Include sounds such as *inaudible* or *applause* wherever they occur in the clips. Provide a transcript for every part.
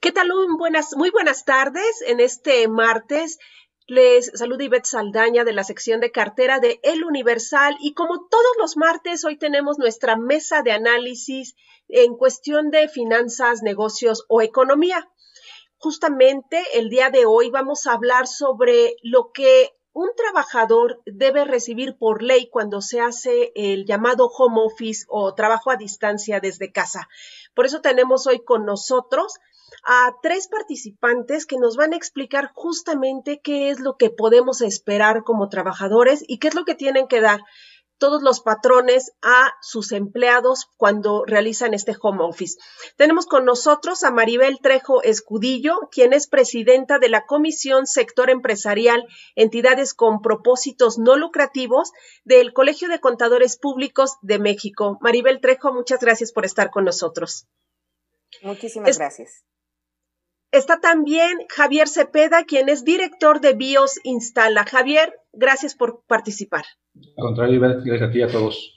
¿Qué tal? buenas, muy buenas tardes. En este martes les saluda Ivette Saldaña de la sección de cartera de El Universal y como todos los martes, hoy tenemos nuestra mesa de análisis en cuestión de finanzas, negocios o economía. Justamente el día de hoy vamos a hablar sobre lo que un trabajador debe recibir por ley cuando se hace el llamado home office o trabajo a distancia desde casa. Por eso tenemos hoy con nosotros a tres participantes que nos van a explicar justamente qué es lo que podemos esperar como trabajadores y qué es lo que tienen que dar todos los patrones a sus empleados cuando realizan este home office. Tenemos con nosotros a Maribel Trejo Escudillo, quien es presidenta de la Comisión Sector Empresarial, Entidades con Propósitos No Lucrativos del Colegio de Contadores Públicos de México. Maribel Trejo, muchas gracias por estar con nosotros. Muchísimas gracias. Está también Javier Cepeda, quien es director de BIOS Instala. Javier, gracias por participar. Al contrario, gracias a ti a todos.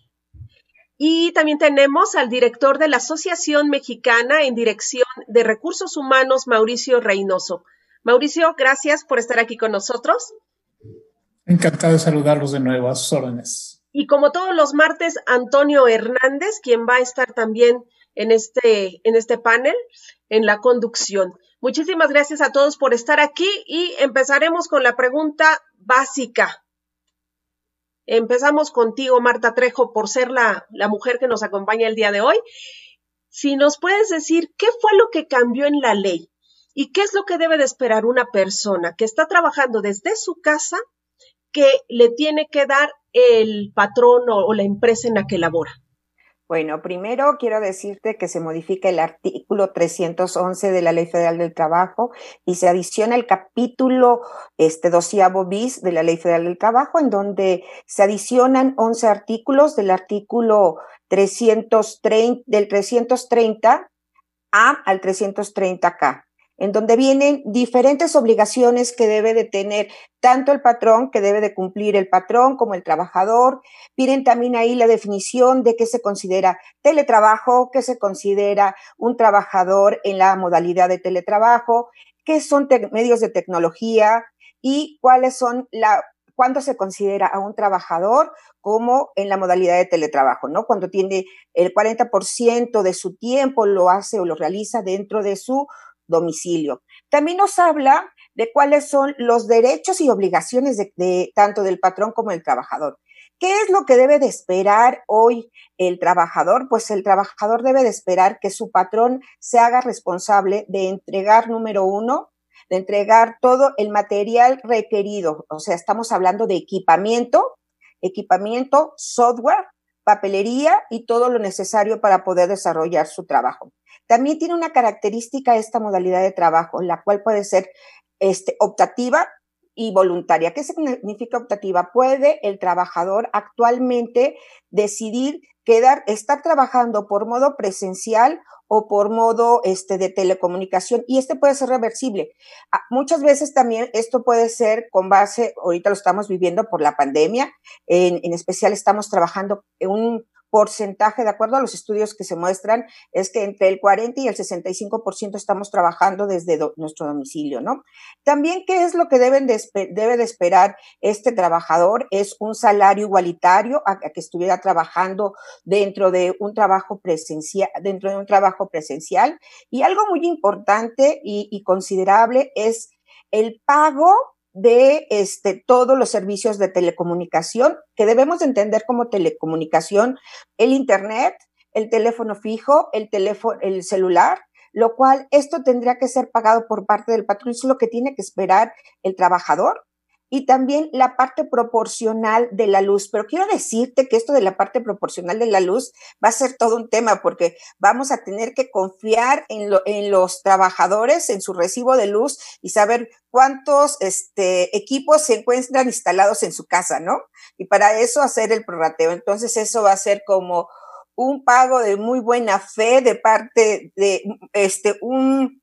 Y también tenemos al director de la Asociación Mexicana en Dirección de Recursos Humanos, Mauricio Reynoso. Mauricio, gracias por estar aquí con nosotros. Encantado de saludarlos de nuevo a sus órdenes. Y como todos los martes, Antonio Hernández, quien va a estar también en este, en este panel, en la conducción. Muchísimas gracias a todos por estar aquí y empezaremos con la pregunta básica. Empezamos contigo, Marta Trejo, por ser la, la mujer que nos acompaña el día de hoy. Si nos puedes decir qué fue lo que cambió en la ley y qué es lo que debe de esperar una persona que está trabajando desde su casa que le tiene que dar el patrón o, o la empresa en la que labora. Bueno, primero quiero decirte que se modifica el artículo 311 de la Ley Federal del Trabajo y se adiciona el capítulo este doceavo bis de la Ley Federal del Trabajo, en donde se adicionan 11 artículos del artículo 330, del 330 A al 330K en donde vienen diferentes obligaciones que debe de tener tanto el patrón, que debe de cumplir el patrón, como el trabajador. Vienen también ahí la definición de qué se considera teletrabajo, qué se considera un trabajador en la modalidad de teletrabajo, qué son medios de tecnología y cuáles son la cuándo se considera a un trabajador como en la modalidad de teletrabajo, ¿no? Cuando tiene el 40% de su tiempo lo hace o lo realiza dentro de su domicilio. También nos habla de cuáles son los derechos y obligaciones de, tanto del patrón como del trabajador. ¿Qué es lo que debe de esperar hoy el trabajador? Pues el trabajador debe de esperar que su patrón se haga responsable de entregar, número uno, de entregar todo el material requerido. O sea, estamos hablando de equipamiento, equipamiento, software, papelería y todo lo necesario para poder desarrollar su trabajo. También tiene una característica esta modalidad de trabajo, la cual puede ser este, optativa y voluntaria. ¿Qué significa optativa? Puede el trabajador actualmente decidir quedar, estar trabajando por modo presencial o por modo este, de telecomunicación y este puede ser reversible. Ah, muchas veces también esto puede ser con base, ahorita lo estamos viviendo por la pandemia, en, en especial estamos trabajando en un porcentaje, de acuerdo a los estudios que se muestran, es que entre el 40 y el 65% estamos trabajando desde nuestro domicilio, ¿no? También, ¿qué es lo que deben de, debe de esperar este trabajador? Es un salario igualitario a, que estuviera trabajando dentro de un trabajo presencial, dentro de un trabajo presencial. Y algo muy importante y, y considerable es el pago de este, todos los servicios de telecomunicación que debemos entender como telecomunicación, el Internet, el teléfono fijo, el teléfono, el celular, lo cual esto tendría que ser pagado por parte del patrón, es lo que tiene que esperar el trabajador y también la parte proporcional de la luz. Pero quiero decirte que esto de la parte proporcional de la luz va a ser todo un tema porque vamos a tener que confiar en, en los trabajadores, en su recibo de luz y saber cuántos este, equipos se encuentran instalados en su casa, ¿no? Y para eso hacer el prorrateo. Entonces eso va a ser como un pago de muy buena fe de parte de este, un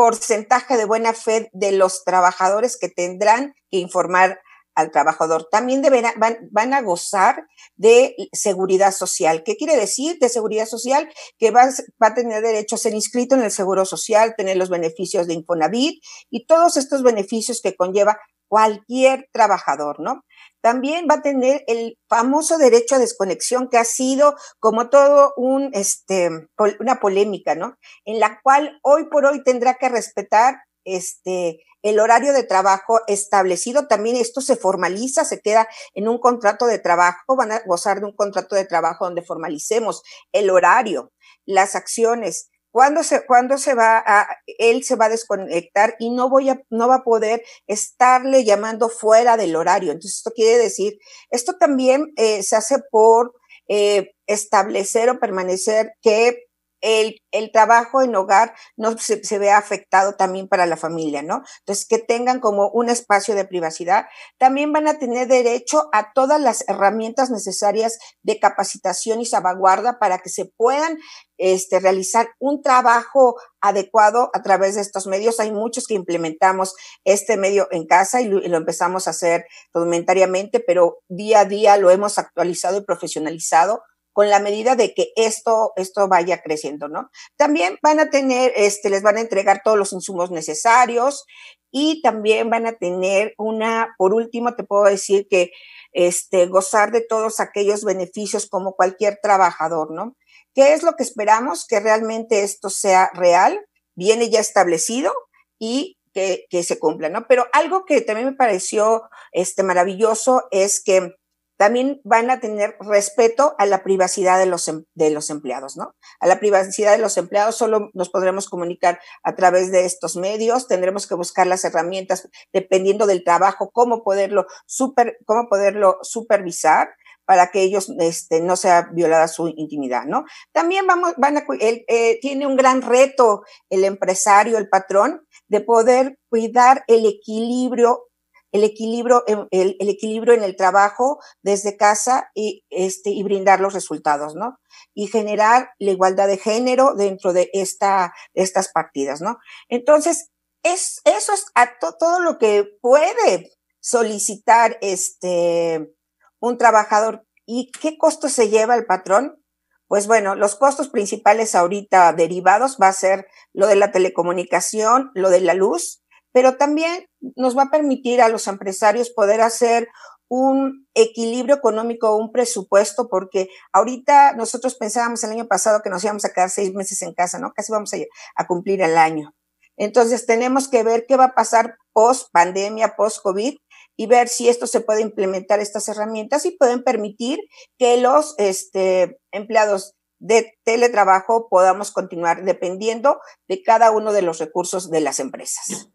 porcentaje de buena fe de los trabajadores que tendrán que informar al trabajador. También deberán, van, a gozar de seguridad social. ¿Qué quiere decir de seguridad social? Que va, va, a tener derecho a ser inscrito en el Seguro Social, tener los beneficios de Infonavit y todos estos beneficios que conlleva cualquier trabajador, ¿no? También va a tener el famoso derecho a desconexión que ha sido como todo un, este, una polémica, ¿no? En la cual hoy por hoy tendrá que respetar, este, el horario de trabajo establecido. También esto se formaliza, se queda en un contrato de trabajo, van a gozar de un contrato de trabajo donde formalicemos el horario, las acciones, ¿Cuándo se, cuándo se va a, él se va a desconectar y no voy a, no va a poder estarle llamando fuera del horario? Entonces, esto quiere decir, esto también eh, se hace por eh, establecer o permanecer que el, el, trabajo en hogar no se, se, afectado también para la familia, ¿no? Entonces, que tengan como un espacio de privacidad. También van a tener derecho a todas las herramientas necesarias de capacitación y salvaguarda para que se puedan este, realizar un trabajo adecuado a través de estos medios. Hay muchos que implementamos este medio en casa y lo, y lo empezamos a hacer rudimentariamente, pero día a día lo hemos actualizado y profesionalizado con la medida de que esto, esto vaya creciendo, ¿no? También van a tener, este, les van a entregar todos los insumos necesarios y también van a tener una, por último, te puedo decir que, este, gozar de todos aquellos beneficios como cualquier trabajador, ¿no? ¿Qué es lo que esperamos? Que realmente esto sea real, viene ya establecido y que, que se cumpla, ¿no? Pero algo que también me pareció, este, maravilloso es que también van a tener respeto a la privacidad de los, em, de los empleados, ¿no? A la privacidad de los empleados solo nos podremos comunicar a través de estos medios, tendremos que buscar las herramientas dependiendo del trabajo, cómo poderlo super, cómo poderlo supervisar para que ellos este, no sea violada su intimidad, ¿no? También vamos, van a, eh, tiene un gran reto el empresario, el patrón, de poder cuidar el equilibrio el equilibrio, el, el, equilibrio en el trabajo desde casa y, este, y brindar los resultados, ¿no? Y generar la igualdad de género dentro de esta, estas partidas, ¿no? Entonces, es, eso es a todo lo que puede solicitar este, un trabajador. ¿Y qué costo se lleva el patrón? Pues bueno, los costos principales ahorita derivados va a ser lo de la telecomunicación, lo de la luz, pero también nos va a permitir a los empresarios poder hacer un equilibrio económico, un presupuesto, porque ahorita nosotros pensábamos el año pasado que nos íbamos a quedar seis meses en casa, ¿no? Casi vamos a, cumplir el año. Entonces tenemos que ver qué va a pasar post pandemia, post COVID y ver si esto se puede implementar estas herramientas y pueden permitir que los este, empleados de teletrabajo podamos continuar dependiendo de cada uno de los recursos de las empresas.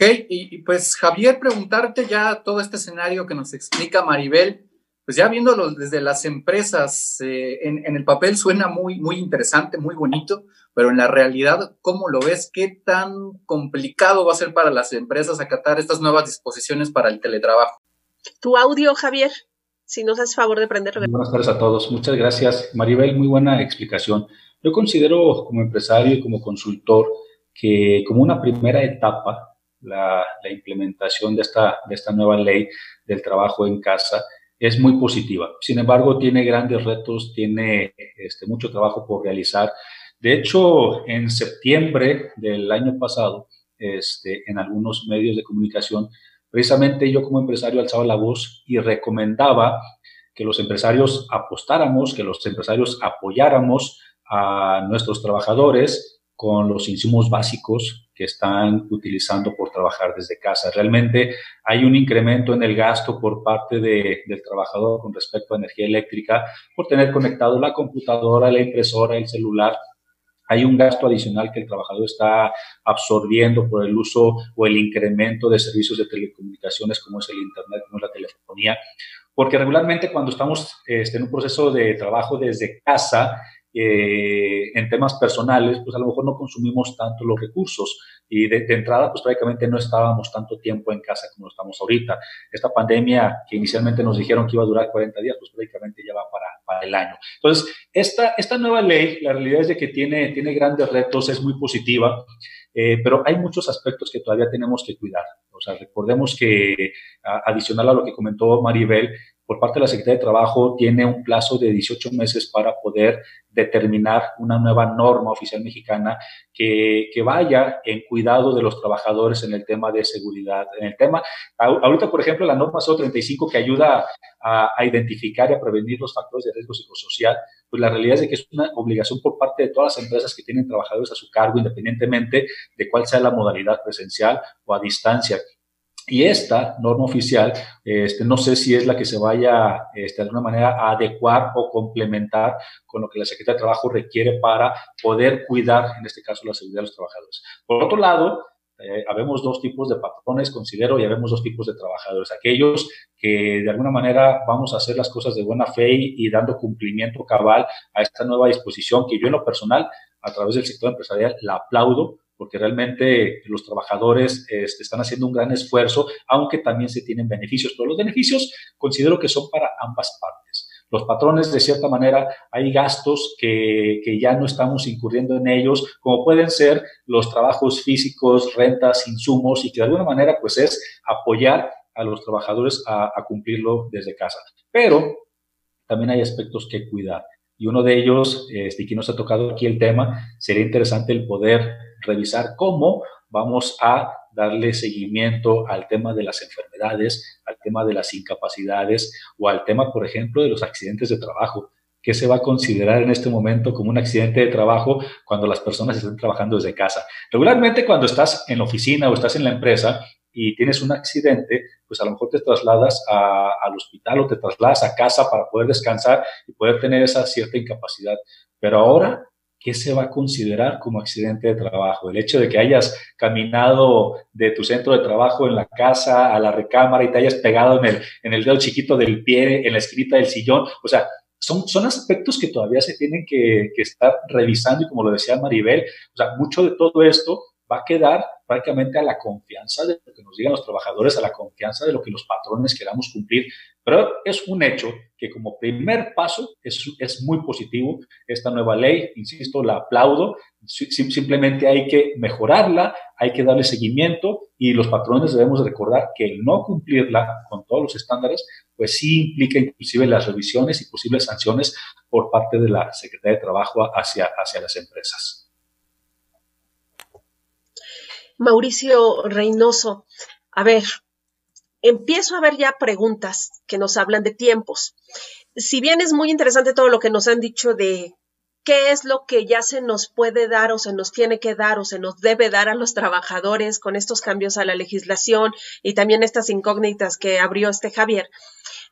Ok, y, pues Javier, preguntarte ya todo este escenario que nos explica Maribel, pues ya viéndolo desde las empresas, eh, en, el papel suena muy, muy interesante, muy bonito, pero en la realidad, ¿cómo lo ves? ¿Qué tan complicado va a ser para las empresas acatar estas nuevas disposiciones para el teletrabajo? Tu audio, Javier, si nos haces favor de prenderlo. Buenas tardes a todos, muchas gracias. Maribel, muy buena explicación. Yo considero como empresario y como consultor que como una primera etapa la, implementación de esta, de esta nueva ley del trabajo en casa es muy positiva. Sin embargo, tiene grandes retos, tiene este, mucho trabajo por realizar. De hecho, en septiembre del año pasado, este, en algunos medios de comunicación, precisamente yo como empresario alzaba la voz y recomendaba que los empresarios apostáramos, que los empresarios apoyáramos a nuestros trabajadores con los insumos básicos que están utilizando por trabajar desde casa. Realmente hay un incremento en el gasto por parte de, del trabajador con respecto a energía eléctrica por tener conectado la computadora, la impresora, el celular. Hay un gasto adicional que el trabajador está absorbiendo por el uso o el incremento de servicios de telecomunicaciones como es el Internet, como la telefonía, porque regularmente cuando estamos este, en un proceso de trabajo desde casa, eh, en temas personales, pues a lo mejor no consumimos tanto los recursos y de, entrada, pues prácticamente no estábamos tanto tiempo en casa como estamos ahorita. Esta pandemia que inicialmente nos dijeron que iba a durar 40 días, pues prácticamente ya va para, para el año. Entonces, esta, esta nueva ley, la realidad es de que tiene, tiene grandes retos, es muy positiva, eh, pero hay muchos aspectos que todavía tenemos que cuidar. O sea, recordemos que, adicional a lo que comentó Maribel, por parte de la Secretaría de Trabajo tiene un plazo de 18 meses para poder determinar una nueva norma oficial mexicana que, que, vaya en cuidado de los trabajadores en el tema de seguridad. En el tema, ahorita, por ejemplo, la norma 035 que ayuda a, identificar y a prevenir los factores de riesgo psicosocial, pues la realidad es que es una obligación por parte de todas las empresas que tienen trabajadores a su cargo, independientemente de cuál sea la modalidad presencial o a distancia. Y esta norma oficial, este, no sé si es la que se vaya este, de alguna manera a adecuar o complementar con lo que la Secretaría de Trabajo requiere para poder cuidar, en este caso, la seguridad de los trabajadores. Por otro lado, eh, habemos dos tipos de patrones, considero, y habemos dos tipos de trabajadores. Aquellos que de alguna manera vamos a hacer las cosas de buena fe y, y dando cumplimiento cabal a esta nueva disposición que yo en lo personal, a través del sector empresarial, la aplaudo porque realmente los trabajadores este, están haciendo un gran esfuerzo, aunque también se tienen beneficios, pero los beneficios considero que son para ambas partes. Los patrones, de cierta manera, hay gastos que, que, ya no estamos incurriendo en ellos, como pueden ser los trabajos físicos, rentas, insumos, y que de alguna manera, pues es apoyar a los trabajadores a, a cumplirlo desde casa. Pero también hay aspectos que cuidar. Y uno de ellos, este, que nos ha tocado aquí el tema, sería interesante el poder revisar cómo vamos a darle seguimiento al tema de las enfermedades, al tema de las incapacidades o al tema, por ejemplo, de los accidentes de trabajo. ¿Qué se va a considerar en este momento como un accidente de trabajo cuando las personas están trabajando desde casa? Regularmente cuando estás en la oficina o estás en la empresa y tienes un accidente, pues a lo mejor te trasladas al hospital o te trasladas a casa para poder descansar y poder tener esa cierta incapacidad. Pero ahora ¿qué se va a considerar como accidente de trabajo? El hecho de que hayas caminado de tu centro de trabajo en la casa a la recámara y te hayas pegado en el, en el dedo chiquito del pie, en la escrita del sillón, o sea, son, son aspectos que todavía se tienen que, que estar revisando y como lo decía Maribel, o sea, mucho de todo esto va a quedar prácticamente a la confianza de lo que nos digan los trabajadores, a la confianza de lo que los patrones queramos cumplir. Pero es un hecho que como primer paso es, es muy positivo esta nueva ley, insisto, la aplaudo, simplemente hay que mejorarla, hay que darle seguimiento y los patrones debemos recordar que el no cumplirla con todos los estándares, pues sí implica inclusive las revisiones y posibles sanciones por parte de la Secretaría de Trabajo hacia, hacia las empresas. Mauricio Reynoso, a ver, empiezo a ver ya preguntas que nos hablan de tiempos. Si bien es muy interesante todo lo que nos han dicho de qué es lo que ya se nos puede dar o se nos tiene que dar o se nos debe dar a los trabajadores con estos cambios a la legislación y también estas incógnitas que abrió este Javier,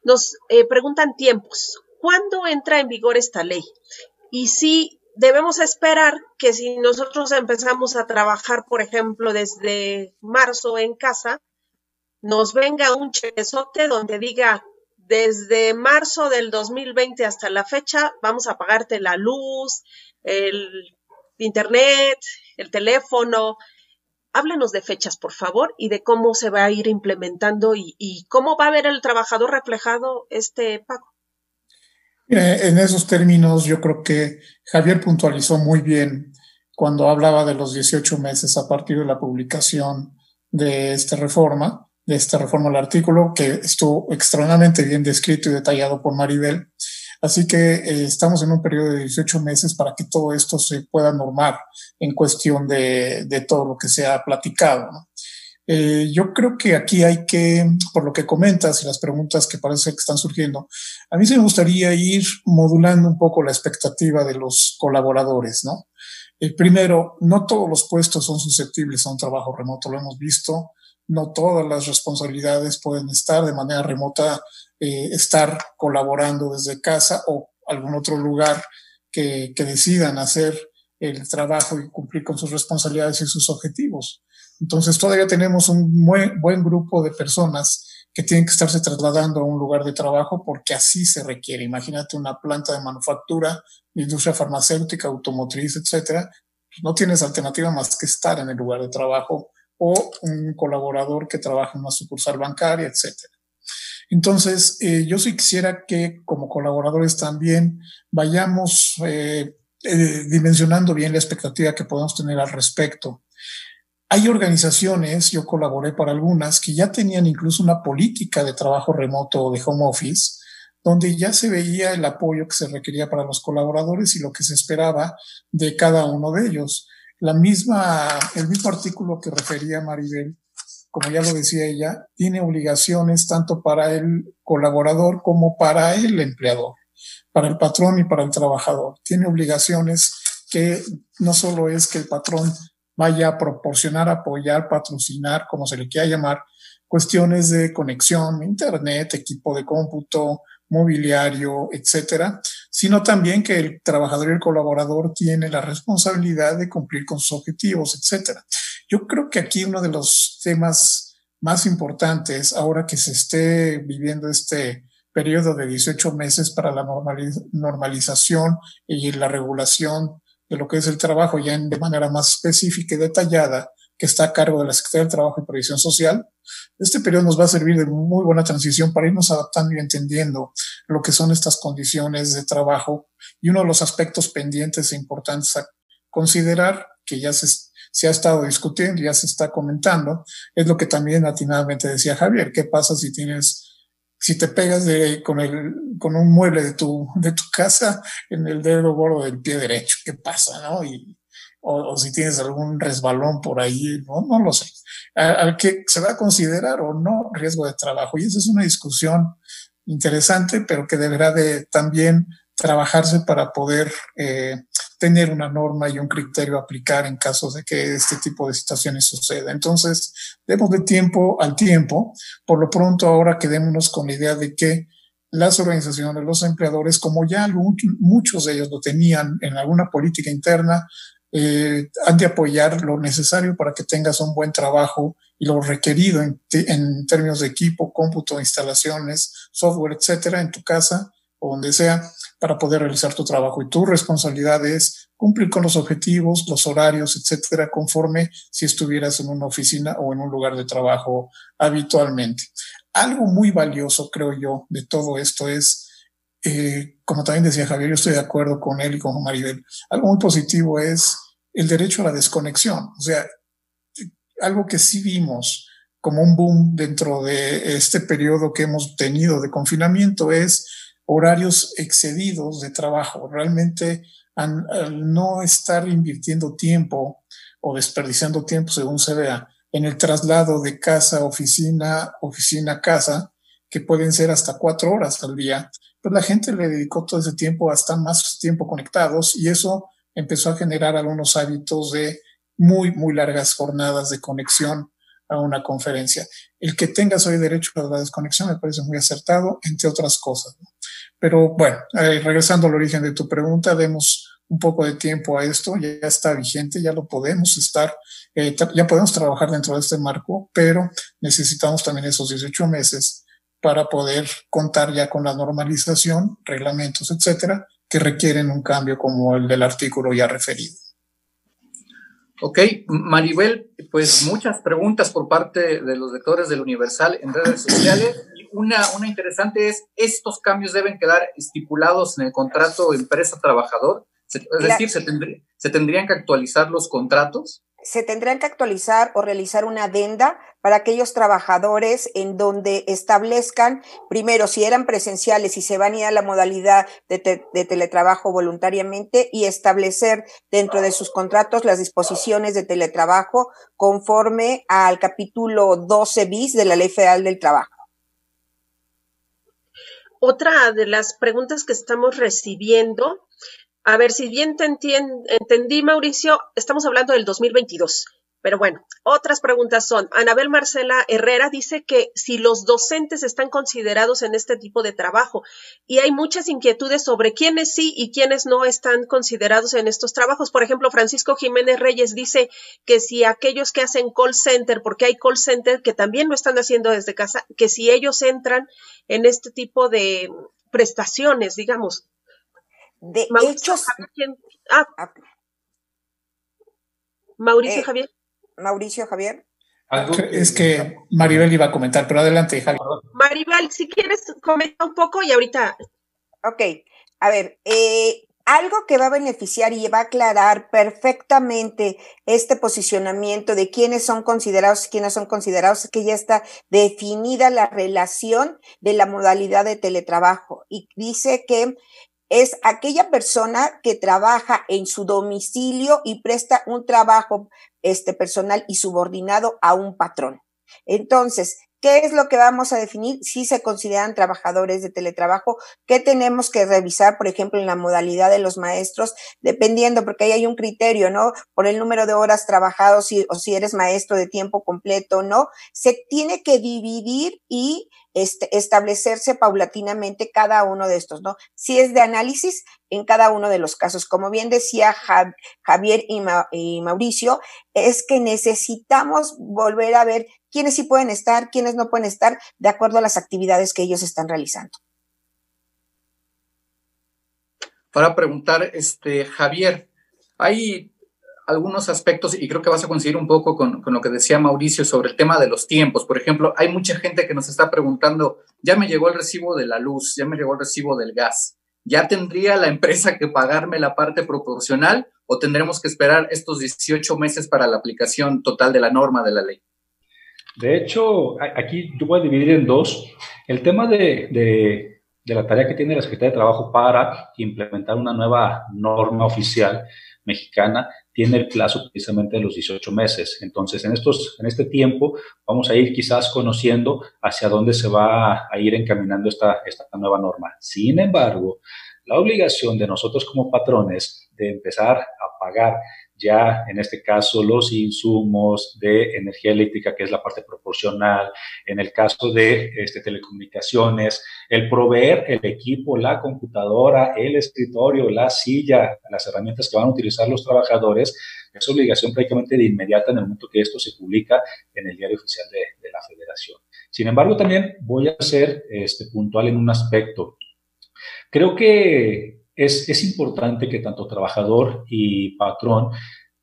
nos eh, preguntan tiempos. ¿Cuándo entra en vigor esta ley? Y si debemos esperar que si nosotros empezamos a trabajar, por ejemplo, desde marzo en casa, nos venga un chequezote donde diga, desde marzo del 2020 hasta la fecha, vamos a pagarte la luz, el internet, el teléfono. Háblanos de fechas, por favor, y de cómo se va a ir implementando y, y cómo va a ver el trabajador reflejado este pago. En esos términos, yo creo que Javier puntualizó muy bien cuando hablaba de los 18 meses a partir de la publicación de esta reforma, de esta reforma al artículo, que estuvo extremadamente bien descrito y detallado por Maribel. Así que eh, estamos en un periodo de 18 meses para que todo esto se pueda normar en cuestión de, de todo lo que se ha platicado. Eh, yo creo que aquí hay que, por lo que comentas y las preguntas que parece que están surgiendo, a mí se me gustaría ir modulando un poco la expectativa de los colaboradores, ¿no? Eh, primero, no todos los puestos son susceptibles a un trabajo remoto, lo hemos visto no todas las responsabilidades pueden estar de manera remota, eh, estar colaborando desde casa o algún otro lugar que, que, decidan hacer el trabajo y cumplir con sus responsabilidades y sus objetivos. Entonces todavía tenemos un buen, buen grupo de personas que tienen que estarse trasladando a un lugar de trabajo porque así se requiere. Imagínate una planta de manufactura, industria farmacéutica, automotriz, etcétera. No tienes alternativa más que estar en el lugar de trabajo o un colaborador que trabaja en una sucursal bancaria, etcétera. Entonces, eh, yo sí quisiera que como colaboradores también vayamos eh, eh, dimensionando bien la expectativa que podemos tener al respecto. Hay organizaciones, yo colaboré para algunas, que ya tenían incluso una política de trabajo remoto o de home office, donde ya se veía el apoyo que se requería para los colaboradores y lo que se esperaba de cada uno de ellos la misma, el mismo artículo que refería Maribel, como ya lo decía ella, tiene obligaciones tanto para el colaborador como para el empleador, para el patrón y para el trabajador. Tiene obligaciones que no solo es que el patrón vaya a proporcionar, apoyar, patrocinar, como se le quiera llamar, cuestiones de conexión, internet, equipo de cómputo, mobiliario, etcétera, sino también que el trabajador y el colaborador tiene la responsabilidad de cumplir con sus objetivos, etcétera. Yo creo que aquí uno de los temas más importantes, ahora que se esté viviendo este periodo de 18 meses para la normalización y la regulación de lo que es el trabajo ya de manera más específica y detallada, que está a cargo de la Secretaría del Trabajo y Previsión Social. Este periodo nos va a servir de muy buena transición para irnos adaptando y entendiendo lo que son estas condiciones de trabajo. Y uno de los aspectos pendientes e importantes a considerar, que ya se, ha estado discutiendo, ya se está comentando, es lo que también atinadamente decía Javier. ¿Qué pasa si tienes si te pegas de, con, el, con un mueble de tu, de tu casa en el dedo gordo del pie derecho, ¿qué pasa? ¿no? Y, o, si tienes algún resbalón por ahí, no, no lo sé, al que se va a considerar o no riesgo de trabajo. Y esa es una discusión interesante, pero que deberá de también trabajarse para poder eh, tener una norma y un criterio a aplicar en caso de que este tipo de situaciones suceda. Entonces, demos de tiempo al tiempo. Por lo pronto, ahora quedémonos con la idea de que las organizaciones, los empleadores, como ya muchos de ellos lo tenían en alguna política interna, eh, han de apoyar lo necesario para que tengas un buen trabajo y lo requerido en, en términos de equipo, cómputo, instalaciones, software, etcétera, en tu casa o donde sea, para poder realizar tu trabajo. Y tu responsabilidad es cumplir con los objetivos, los horarios, etcétera, conforme si estuvieras en una oficina o en un lugar de trabajo habitualmente. Algo muy valioso, creo yo, de todo esto es eh, como también decía Javier, yo estoy de acuerdo con él y con Maribel, algo muy positivo es el derecho a la desconexión. O sea, algo que sí vimos como un boom dentro de este periodo que hemos tenido de confinamiento es horarios excedidos de trabajo. Realmente al, no estar invirtiendo tiempo o desperdiciando tiempo, según se vea, en el traslado de casa, oficina, oficina, casa, que pueden ser hasta cuatro horas al día, pues la gente le dedicó todo ese tiempo a estar más tiempo conectados y eso empezó a generar algunos hábitos de muy, muy largas jornadas de conexión a una conferencia. El que tengas hoy derecho a la desconexión me parece muy acertado, entre otras cosas. Pero bueno, eh, regresando al origen de tu pregunta, demos un poco de tiempo a esto, ya está vigente, ya lo podemos estar, eh, ya podemos trabajar dentro de este marco, pero necesitamos también esos 18 meses para poder contar ya con la normalización, reglamentos, etcétera, que requieren un cambio como el del artículo ya referido. Ok, Maribel, pues muchas preguntas por parte de los lectores del Universal en redes sociales. Y una, una interesante es, ¿estos cambios deben quedar estipulados en el contrato empresa-trabajador? Es decir, ¿se, ¿se tendrían que actualizar los contratos? Se tendrán que actualizar o realizar una adenda para aquellos trabajadores en donde establezcan, primero, si eran presenciales y se van a ir a la modalidad de, de, teletrabajo voluntariamente y establecer dentro de sus contratos las disposiciones de teletrabajo conforme al capítulo 12 bis de la Ley Federal del Trabajo. Otra de las preguntas que estamos recibiendo a ver, si bien te entendí, Mauricio, estamos hablando del 2022. Pero bueno, otras preguntas son, Anabel Marcela Herrera dice que si los docentes están considerados en este tipo de trabajo y hay muchas inquietudes sobre quiénes sí y quiénes no están considerados en estos trabajos. Por ejemplo, Francisco Jiménez Reyes dice que si aquellos que hacen call center, porque hay call center que también lo están haciendo desde casa, que si ellos entran en este tipo de prestaciones, digamos, de hechos. Ah. ah. Mauricio eh, Javier. Mauricio Javier. Es que Maribel iba a comentar, pero adelante, Javier. Maribel, si quieres, comenta un poco y ahorita. Ok, a ver, eh, algo que va a beneficiar y va a aclarar perfectamente este posicionamiento de quiénes son considerados y quiénes son considerados, es que ya está definida la relación de la modalidad de teletrabajo y dice que es aquella persona que trabaja en su domicilio y presta un trabajo este, personal y subordinado a un patrón. Entonces, ¿Qué es lo que vamos a definir? Si se consideran trabajadores de teletrabajo, ¿qué tenemos que revisar, por ejemplo, en la modalidad de los maestros? Dependiendo, porque ahí hay un criterio, ¿no? Por el número de horas trabajados o si eres maestro de tiempo completo, ¿no? Se tiene que dividir y este, establecerse paulatinamente cada uno de estos, ¿no? Si es de análisis en cada uno de los casos. Como bien decía Javier y, Mauricio, es que necesitamos volver a ver quiénes sí pueden estar, quiénes no pueden estar, de acuerdo a las actividades que ellos están realizando. Para preguntar, este, Javier, hay algunos aspectos y creo que vas a coincidir un poco con, lo que decía Mauricio sobre el tema de los tiempos. Por ejemplo, hay mucha gente que nos está preguntando, ya me llegó el recibo de la luz, ya me llegó el recibo del gas, ¿ya tendría la empresa que pagarme la parte proporcional o tendremos que esperar estos 18 meses para la aplicación total de la norma de la ley? De hecho, aquí yo voy a dividir en dos. El tema de, de la tarea que tiene la Secretaría de Trabajo para implementar una nueva norma oficial mexicana tiene el plazo precisamente de los 18 meses. Entonces, en, estos, en este tiempo vamos a ir quizás conociendo hacia dónde se va a ir encaminando esta, esta nueva norma. Sin embargo, la obligación de nosotros como patrones de empezar a pagar ya en este caso los insumos de energía eléctrica, que es la parte proporcional, en el caso de este, telecomunicaciones, el proveer el equipo, la computadora, el escritorio, la silla, las herramientas que van a utilizar los trabajadores, es obligación prácticamente de inmediata en el momento que esto se publica en el diario oficial de, la federación. Sin embargo, también voy a ser este, puntual en un aspecto. Creo que es, importante que tanto trabajador y patrón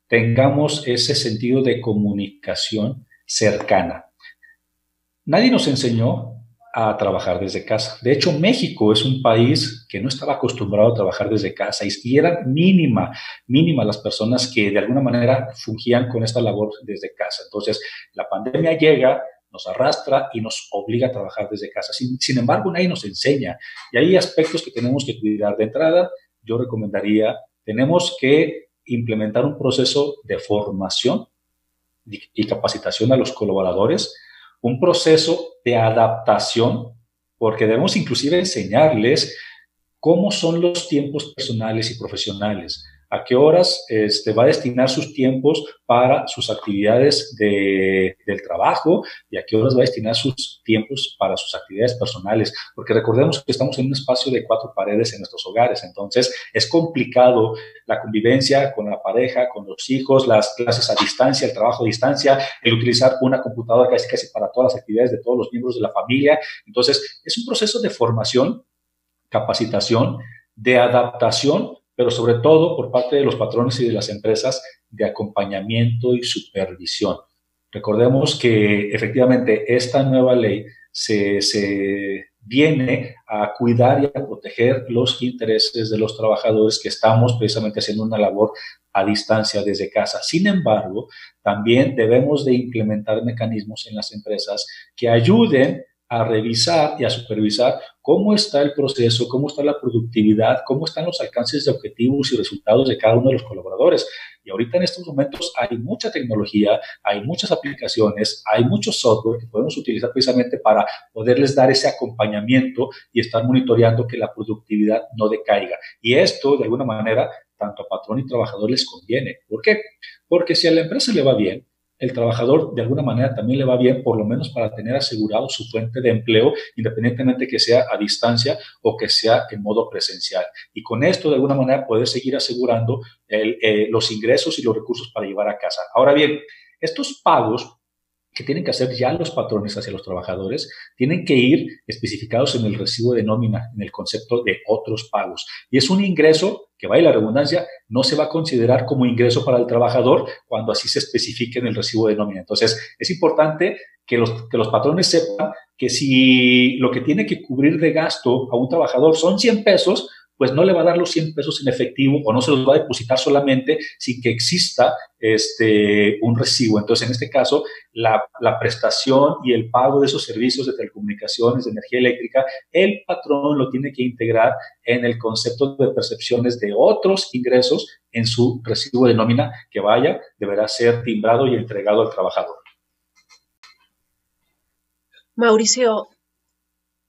tengamos ese sentido de comunicación cercana. Nadie nos enseñó a trabajar desde casa. De hecho, México es un país que no estaba acostumbrado a trabajar desde casa y era mínima, mínima las personas que de alguna manera fungían con esta labor desde casa. Entonces, la pandemia llega, nos arrastra y nos obliga a trabajar desde casa. Sin, sin, embargo, nadie nos enseña. Y hay aspectos que tenemos que cuidar. De entrada, yo recomendaría, tenemos que implementar un proceso de formación y capacitación a los colaboradores, un proceso de adaptación, porque debemos inclusive enseñarles cómo son los tiempos personales y profesionales a qué horas este, va a destinar sus tiempos para sus actividades de, del trabajo y a qué horas va a destinar sus tiempos para sus actividades personales, porque recordemos que estamos en un espacio de cuatro paredes en nuestros hogares, entonces es complicado la convivencia con la pareja, con los hijos, las clases a distancia, el trabajo a distancia, el utilizar una computadora casi casi para todas las actividades de todos los miembros de la familia, entonces es un proceso de formación, capacitación, de adaptación pero sobre todo por parte de los patrones y de las empresas de acompañamiento y supervisión. Recordemos que efectivamente esta nueva ley se, se, viene a cuidar y a proteger los intereses de los trabajadores que estamos precisamente haciendo una labor a distancia desde casa. Sin embargo, también debemos de implementar mecanismos en las empresas que ayuden a revisar y a supervisar cómo está el proceso, cómo está la productividad, cómo están los alcances de objetivos y resultados de cada uno de los colaboradores. Y ahorita en estos momentos hay mucha tecnología, hay muchas aplicaciones, hay mucho software que podemos utilizar precisamente para poderles dar ese acompañamiento y estar monitoreando que la productividad no decaiga. Y esto, de alguna manera, tanto a patrón y trabajador les conviene. ¿Por qué? Porque si a la empresa le va bien, el trabajador de alguna manera también le va bien, por lo menos para tener asegurado su fuente de empleo, independientemente que sea a distancia o que sea en modo presencial. Y con esto, de alguna manera, puede seguir asegurando eh, los ingresos y los recursos para llevar a casa. Ahora bien, estos pagos que tienen que hacer ya los patrones hacia los trabajadores, tienen que ir especificados en el recibo de nómina, en el concepto de otros pagos. Y es un ingreso que vaya la redundancia, no se va a considerar como ingreso para el trabajador cuando así se especifique en el recibo de nómina. Entonces, es importante que los, que los patrones sepan que si lo que tiene que cubrir de gasto a un trabajador son 100 pesos, pues no le va a dar los 100 pesos en efectivo o no se los va a depositar solamente sin que exista este, un recibo. Entonces, en este caso, la, la, prestación y el pago de esos servicios de telecomunicaciones, de energía eléctrica, el patrón lo tiene que integrar en el concepto de percepciones de otros ingresos en su recibo de nómina que vaya, deberá ser timbrado y entregado al trabajador. Mauricio,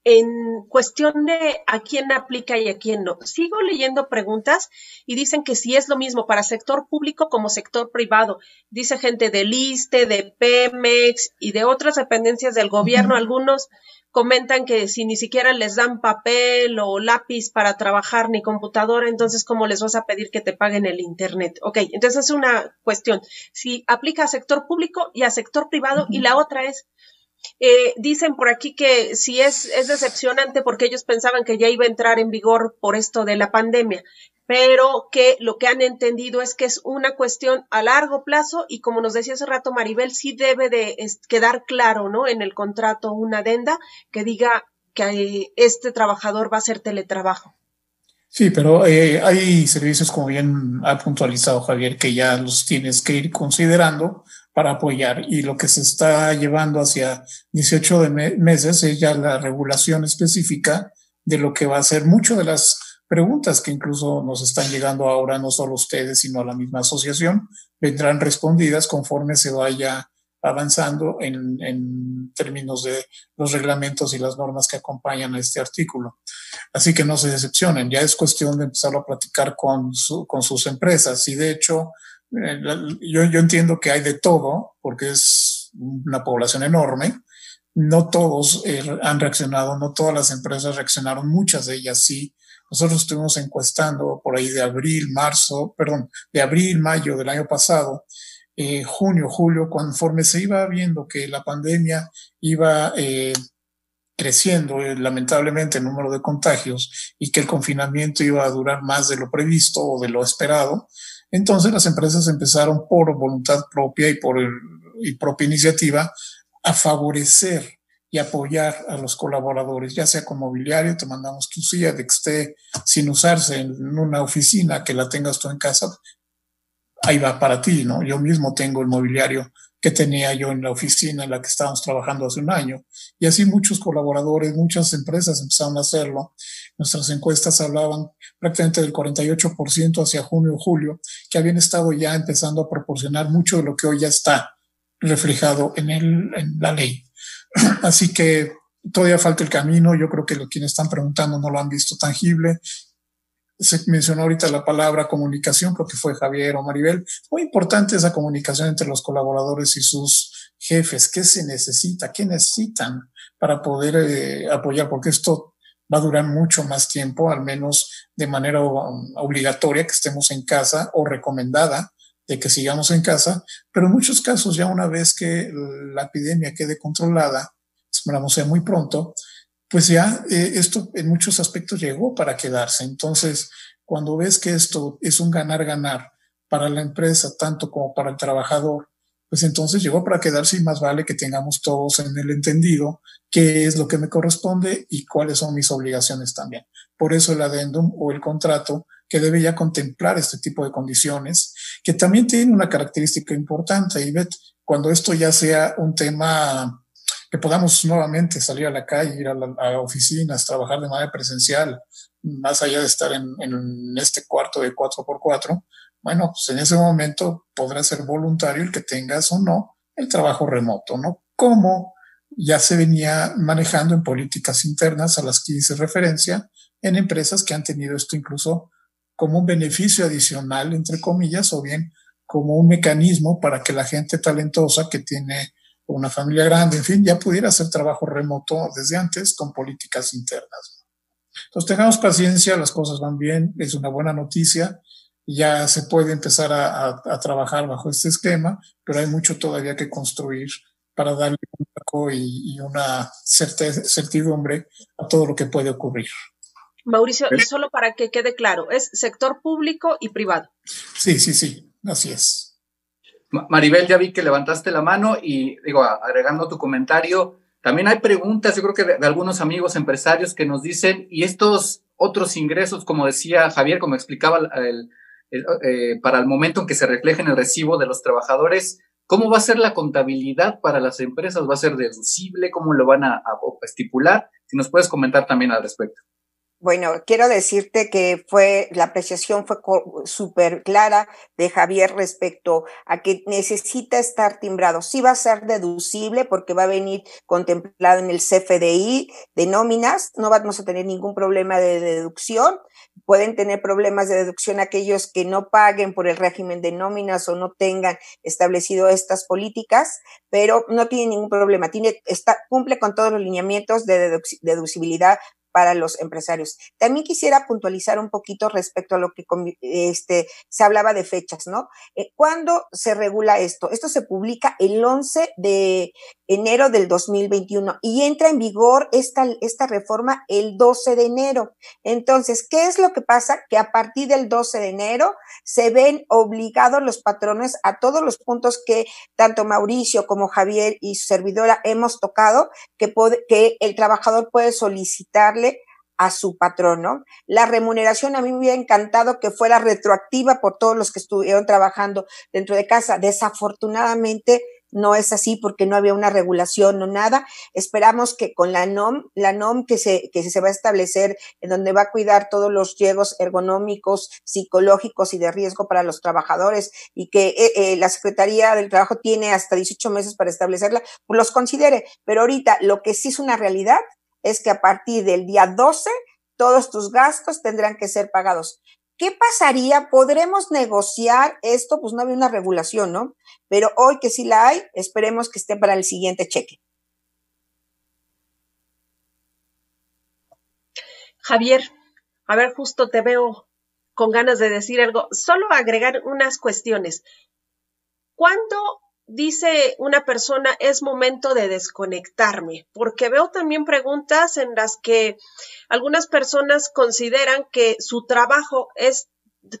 en cuestión de a quién aplica y a quién no. Sigo leyendo preguntas y dicen que si es lo mismo para sector público como sector privado. Dice gente del ISTE, de Pemex y de otras dependencias del gobierno. Algunos comentan que si ni siquiera les dan papel o lápiz para trabajar ni computadora, entonces ¿cómo les vas a pedir que te paguen el Internet? Ok, entonces es una cuestión. Si aplica a sector público y a sector privado y la otra es eh, dicen por aquí que sí es, es decepcionante porque ellos pensaban que ya iba a entrar en vigor por esto de la pandemia, pero que lo que han entendido es que es una cuestión a largo plazo y como nos decía hace rato Maribel, sí debe de quedar claro, ¿no? En el contrato una adenda que diga que este trabajador va a hacer teletrabajo. Sí, pero eh, hay servicios, como bien ha puntualizado Javier, que ya los tienes que ir considerando para apoyar. Y lo que se está llevando hacia 18 de meses es ya la regulación específica de lo que va a ser mucho de las preguntas que incluso nos están llegando ahora, no solo ustedes, sino a la misma asociación, vendrán respondidas conforme se vaya avanzando en, en, términos de los reglamentos y las normas que acompañan a este artículo. Así que no se decepcionen, ya es cuestión de empezar a platicar con, su, con sus empresas y de hecho yo, yo entiendo que hay de todo, porque es una población enorme. No todos eh, han reaccionado, no todas las empresas reaccionaron, muchas de ellas sí. Nosotros estuvimos encuestando por ahí de abril, marzo, perdón, de abril, mayo del año pasado, eh, junio, julio, conforme se iba viendo que la pandemia iba eh, creciendo eh, lamentablemente el número de contagios y que el confinamiento iba a durar más de lo previsto o de lo esperado, entonces las empresas empezaron por voluntad propia y por propia iniciativa a favorecer y apoyar a los colaboradores, ya sea con mobiliario, te mandamos tu silla de que esté sin usarse en una oficina, que la tengas tú en casa, ahí va para ti, ¿no? Yo mismo tengo el mobiliario que tenía yo en la oficina en la que estábamos trabajando hace un año. Y así muchos colaboradores, muchas empresas empezaron a hacerlo. Nuestras encuestas hablaban prácticamente del 48% hacia junio o julio, que habían estado ya empezando a proporcionar mucho de lo que hoy ya está reflejado en, el, en la ley. *clears throat* Así que todavía falta el camino. Yo creo que lo quienes están preguntando no lo han visto tangible se mencionó ahorita la palabra comunicación, creo que fue Javier o Maribel. muy importante esa comunicación entre los colaboradores y sus jefes. ¿Qué se necesita? ¿Qué necesitan para poder eh, apoyar? Porque esto va a durar mucho más tiempo, al menos de manera obligatoria que estemos en casa o recomendada de que sigamos en casa. Pero en muchos casos, ya una vez que la epidemia quede controlada, esperamos sea muy pronto, pues ya eh, esto en muchos aspectos llegó para quedarse. Entonces, cuando ves que esto es un ganar-ganar para la empresa, tanto como para el trabajador, pues entonces llegó para quedarse y más vale que tengamos todos en el entendido qué es lo que me corresponde y cuáles son mis obligaciones también. Por eso el adendum o el contrato que debe ya contemplar este tipo de condiciones que también tiene una característica importante, Ivette, cuando esto ya sea un tema que podamos nuevamente salir a la calle, ir a, a oficinas, trabajar de manera presencial, más allá de estar en, en este cuarto de 4x4, bueno, pues en ese momento podrá ser voluntario el que tengas o no el trabajo remoto, ¿no? Como ya se venía manejando en políticas internas a las que hice referencia en empresas que han tenido esto incluso como un beneficio adicional, entre comillas, o bien como un mecanismo para que la gente talentosa que tiene una familia grande, en fin, ya pudiera hacer trabajo remoto desde antes con políticas internas. Entonces, tengamos paciencia, las cosas van bien, es una buena noticia, ya se puede empezar a, a, trabajar bajo este esquema, pero hay mucho todavía que construir para darle un marco y, y, una certidumbre a todo lo que puede ocurrir. Mauricio, y solo para que quede claro, es sector público y privado. Sí, sí, sí, así es. Maribel, ya vi que levantaste la mano y digo, agregando tu comentario, también hay preguntas, yo creo que de, algunos amigos empresarios que nos dicen, y estos otros ingresos, como decía Javier, como explicaba el, el, eh, para el momento en que se refleje en el recibo de los trabajadores, ¿cómo va a ser la contabilidad para las empresas? ¿Va a ser deducible? ¿Cómo lo van a, a estipular? Si nos puedes comentar también al respecto. Bueno, quiero decirte que fue, la apreciación fue súper clara de Javier respecto a que necesita estar timbrado. Sí va a ser deducible porque va a venir contemplado en el CFDI de nóminas, no vamos a tener ningún problema de deducción. Pueden tener problemas de deducción aquellos que no paguen por el régimen de nóminas o no tengan establecido estas políticas, pero no tiene ningún problema. Tiene, está, cumple con todos los lineamientos de deducibilidad para los empresarios. También quisiera puntualizar un poquito respecto a lo que este, se hablaba de fechas, ¿no? Eh, ¿Cuándo se regula esto? Esto se publica el 11 de enero del 2021 y entra en vigor esta, esta reforma el 12 de enero. Entonces, ¿qué es lo que pasa? Que a partir del 12 de enero se ven obligados los patrones a todos los puntos que tanto Mauricio como Javier y su servidora hemos tocado, que, puede, que el trabajador puede solicitarle a su patrono. La remuneración a mí me hubiera encantado que fuera retroactiva por todos los que estuvieron trabajando dentro de casa. Desafortunadamente no es así porque no había una regulación o nada. Esperamos que con la NOM, la NOM que se, que se va a establecer, en donde va a cuidar todos los riesgos ergonómicos, psicológicos y de riesgo para los trabajadores y que eh, eh, la Secretaría del Trabajo tiene hasta 18 meses para establecerla, pues los considere. Pero ahorita lo que sí es una realidad es que a partir del día 12 todos tus gastos tendrán que ser pagados. ¿Qué pasaría? ¿Podremos negociar esto? Pues no había una regulación, ¿no? Pero hoy que sí la hay, esperemos que esté para el siguiente cheque. Javier, a ver, justo te veo con ganas de decir algo. Solo agregar unas cuestiones. ¿Cuándo dice una persona, es momento de desconectarme, porque veo también preguntas en las que algunas personas consideran que su trabajo es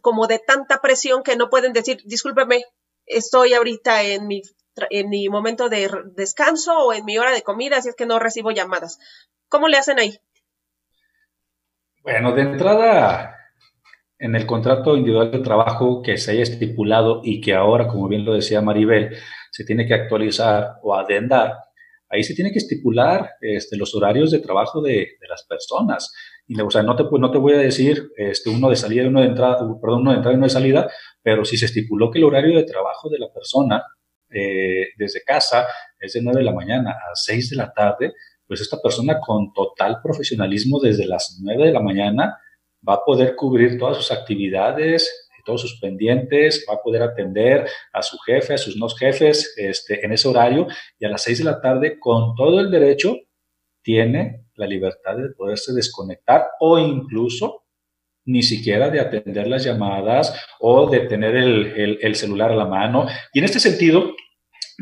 como de tanta presión que no pueden decir, discúlpeme, estoy ahorita en mi, en mi momento de descanso o en mi hora de comida, así es que no recibo llamadas. ¿Cómo le hacen ahí? Bueno, de entrada, en el contrato individual de trabajo que se haya estipulado y que ahora, como bien lo decía Maribel, se tiene que actualizar o adendar, ahí se tiene que estipular este, los horarios de trabajo de, las personas. Y, o sea, no te, no te voy a decir este, uno de salida y uno de entrada, perdón, uno de entrada y uno de salida, pero si se estipuló que el horario de trabajo de la persona eh, desde casa es de 9 de la mañana a 6 de la tarde, pues esta persona con total profesionalismo desde las 9 de la mañana va a poder cubrir todas sus actividades, todos sus pendientes, va a poder atender a su jefe, a sus no jefes este, en ese horario y a las seis de la tarde con todo el derecho tiene la libertad de poderse desconectar o incluso ni siquiera de atender las llamadas o de tener el, el, el celular a la mano. Y en este sentido,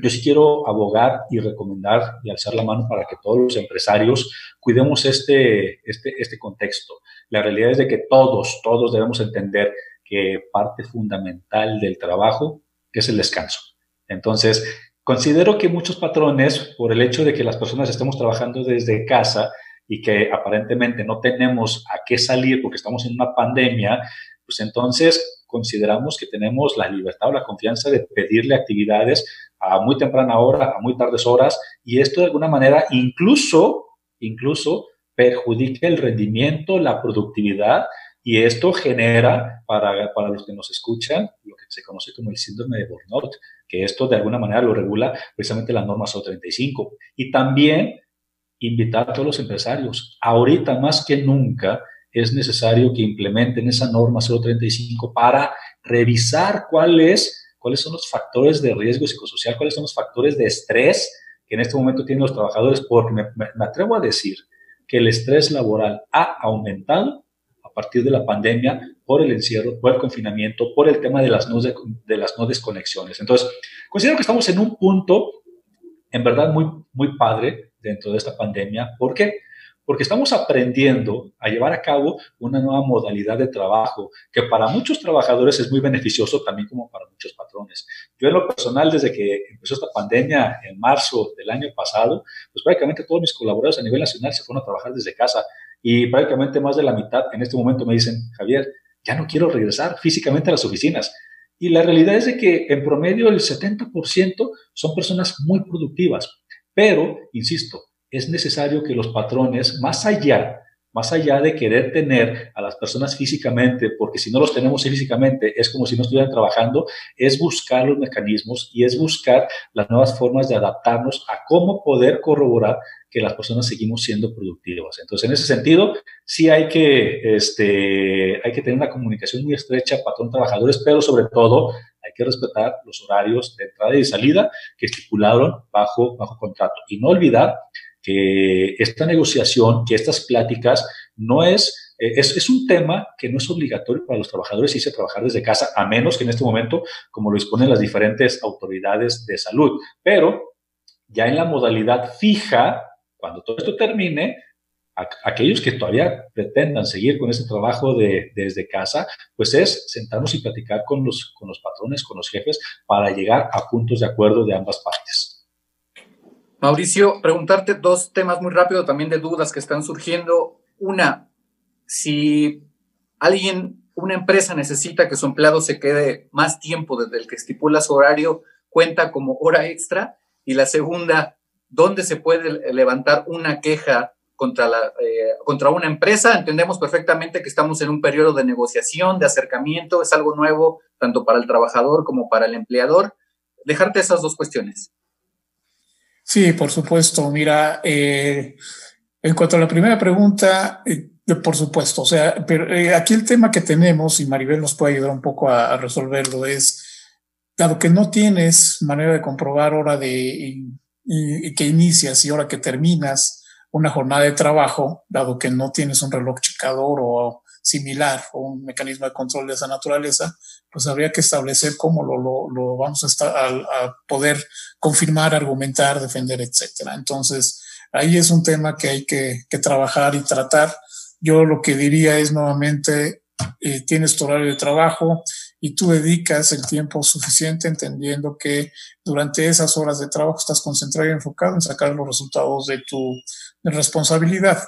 yo sí quiero abogar y recomendar y alzar la mano para que todos los empresarios cuidemos este, este, este contexto. La realidad es de que todos, todos debemos entender que parte fundamental del trabajo es el descanso. Entonces, considero que muchos patrones, por el hecho de que las personas estemos trabajando desde casa y que aparentemente no tenemos a qué salir porque estamos en una pandemia, pues entonces consideramos que tenemos la libertad o la confianza de pedirle actividades a muy temprana hora, a muy tardes horas, y esto de alguna manera incluso, incluso perjudica el rendimiento, la productividad, y esto genera para, para los que nos escuchan lo que se conoce como el síndrome de burnout, que esto de alguna manera lo regula precisamente la norma SO35. Y también invitar a todos los empresarios, ahorita más que nunca, es necesario que implementen esa norma 035 para revisar cuáles, cuáles son los factores de riesgo psicosocial, cuáles son los factores de estrés que en este momento tienen los trabajadores, porque me, atrevo a decir que el estrés laboral ha aumentado partir de la pandemia por el encierro, por el confinamiento, por el tema de las no, de, las no desconexiones. Entonces, considero que estamos en un punto, en verdad, muy, muy padre dentro de esta pandemia. ¿Por qué? porque estamos aprendiendo a llevar a cabo una nueva modalidad de trabajo que para muchos trabajadores es muy beneficioso, también como para muchos patrones. Yo en lo personal, desde que empezó esta pandemia en marzo del año pasado, pues prácticamente todos mis colaboradores a nivel nacional se fueron a trabajar desde casa y prácticamente más de la mitad en este momento me dicen, Javier, ya no quiero regresar físicamente a las oficinas. Y la realidad es de que en promedio el 70% son personas muy productivas. Pero, insisto, es necesario que los patrones, más allá, más allá de querer tener a las personas físicamente, porque si no los tenemos físicamente es como si no estuvieran trabajando, es buscar los mecanismos y es buscar las nuevas formas de adaptarnos a cómo poder corroborar que las personas seguimos siendo productivas. Entonces, en ese sentido, sí hay que, este, hay que tener una comunicación muy estrecha patrón-trabajadores, pero sobre todo hay que respetar los horarios de entrada y salida que estipularon bajo, bajo contrato. Y no olvidar que esta negociación, que estas pláticas no es, eh, es, es, un tema que no es obligatorio para los trabajadores irse a trabajar desde casa, a menos que en este momento, como lo disponen las diferentes autoridades de salud. Pero ya en la modalidad fija, cuando todo esto termine, aquellos que todavía pretendan seguir con este trabajo de, desde casa, pues es sentarnos y platicar con los, con los patrones, con los jefes, para llegar a puntos de acuerdo de ambas partes. Mauricio, preguntarte dos temas muy rápido también de dudas que están surgiendo. Una, si alguien, una empresa necesita que su empleado se quede más tiempo desde el que estipula su horario, cuenta como hora extra. Y la segunda, ¿dónde se puede levantar una queja contra, la, eh, contra una empresa? Entendemos perfectamente que estamos en un periodo de negociación, de acercamiento, es algo nuevo tanto para el trabajador como para el empleador. Dejarte esas dos cuestiones. Sí, por supuesto. Mira, eh, en cuanto a la primera pregunta, eh, por supuesto, o sea, pero eh, aquí el tema que tenemos, y Maribel nos puede ayudar un poco a, resolverlo, es, dado que no tienes manera de comprobar hora de que inicias y hora que terminas una jornada de trabajo, dado que no tienes un reloj checador o similar o un mecanismo de control de esa naturaleza, pues habría que establecer cómo lo, lo, lo vamos a, estar, a, a, poder confirmar, argumentar, defender, etcétera. Entonces, ahí es un tema que hay que, que trabajar y tratar. Yo lo que diría es nuevamente, eh, tienes tu horario de trabajo y tú dedicas el tiempo suficiente entendiendo que durante esas horas de trabajo estás concentrado y enfocado en sacar los resultados de tu responsabilidad.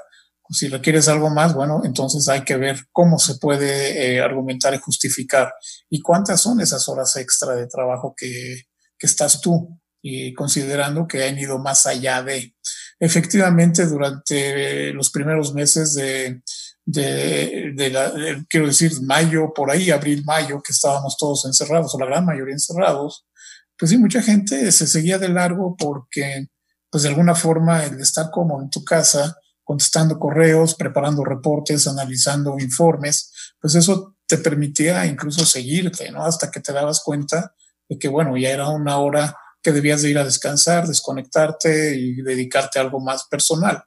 Si requieres algo más, bueno, entonces hay que ver cómo se puede eh, argumentar y justificar y cuántas son esas horas extra de trabajo que, que estás tú y considerando que han ido más allá de. Efectivamente, durante los primeros meses de, de, de la, de, quiero decir, mayo, por ahí, abril, mayo, que estábamos todos encerrados, o la gran mayoría encerrados, pues sí, mucha gente se seguía de largo porque, pues de alguna forma, el estar como en tu casa, contestando correos, preparando reportes, analizando informes, pues eso te permitía incluso seguirte, ¿no? Hasta que te dabas cuenta de que, bueno, ya era una hora que debías de ir a descansar, desconectarte y dedicarte a algo más personal.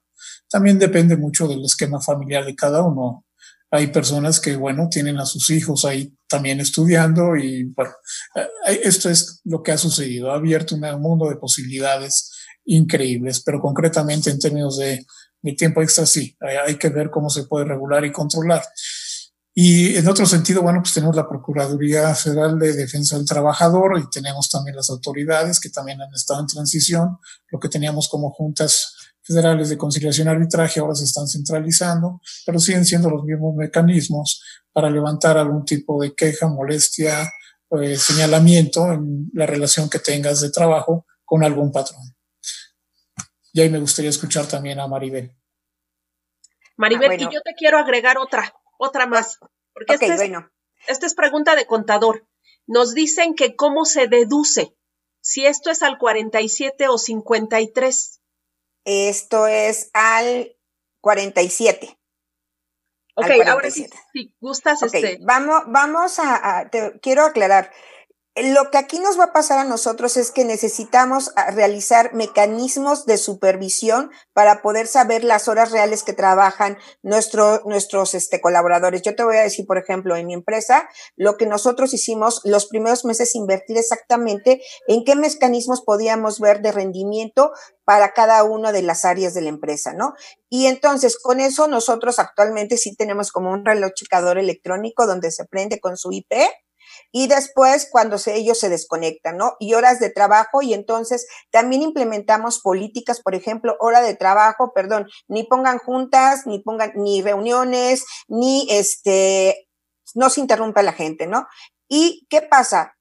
También depende mucho del esquema familiar de cada uno. Hay personas que, bueno, tienen a sus hijos ahí también estudiando y, bueno, eh, esto es lo que ha sucedido. Ha abierto un mundo de posibilidades increíbles, pero concretamente en términos de mi tiempo extra sí, hay, que ver cómo se puede regular y controlar. Y en otro sentido, bueno, pues tenemos la Procuraduría Federal de Defensa del Trabajador y tenemos también las autoridades que también han estado en transición. Lo que teníamos como juntas federales de conciliación y arbitraje ahora se están centralizando, pero siguen siendo los mismos mecanismos para levantar algún tipo de queja, molestia, eh, señalamiento en la relación que tengas de trabajo con algún patrón. Y ahí me gustaría escuchar también a Maribel. Maribel, ah, y yo te quiero agregar otra, otra más, porque esta, es, esta es pregunta de contador. Nos dicen que cómo se deduce, si esto es al 47 o 53. Esto es al 47. Ok, ahora sí, si gustas, este. Vamos, vamos a, te quiero aclarar. Lo que aquí nos va a pasar a nosotros es que necesitamos ah, realizar mecanismos de supervisión para poder saber las horas reales que trabajan nuestro, nuestros este, colaboradores. Yo te voy a decir, por ejemplo, en mi empresa, lo que nosotros hicimos los primeros meses, invertir exactamente en qué mecanismos podíamos ver de rendimiento para cada una de las áreas de la empresa, ¿no? Y entonces con eso nosotros actualmente sí tenemos como un reloj checador electrónico donde se prende con su IP y después cuando ellos se desconectan, ¿no? Y horas de trabajo y entonces también implementamos políticas, por ejemplo, hora de trabajo, perdón, ni pongan juntas, ni pongan ni reuniones, ni este, no se interrumpa la gente, ¿no? ¿Y qué pasa?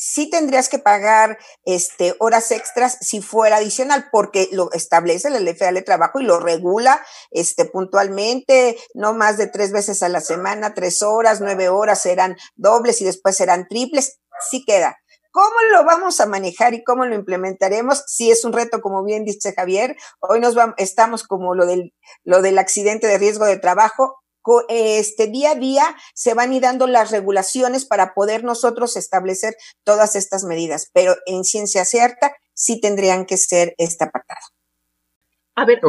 Sí tendrías que pagar este, horas extras si fuera adicional, porque lo establece la Ley de Trabajo y lo regula este, puntualmente, no más de tres veces a la semana, tres horas, nueve horas serán dobles y después serán triples, sí queda. ¿Cómo lo vamos a manejar y cómo lo implementaremos? Sí es un reto, como bien dice Javier. Hoy nos vamos, estamos como lo del, lo del accidente de riesgo de trabajo este día a día se van y dando las regulaciones para poder nosotros establecer todas estas medidas, pero en ciencia cierta sí tendrían que ser esta patada. A ver,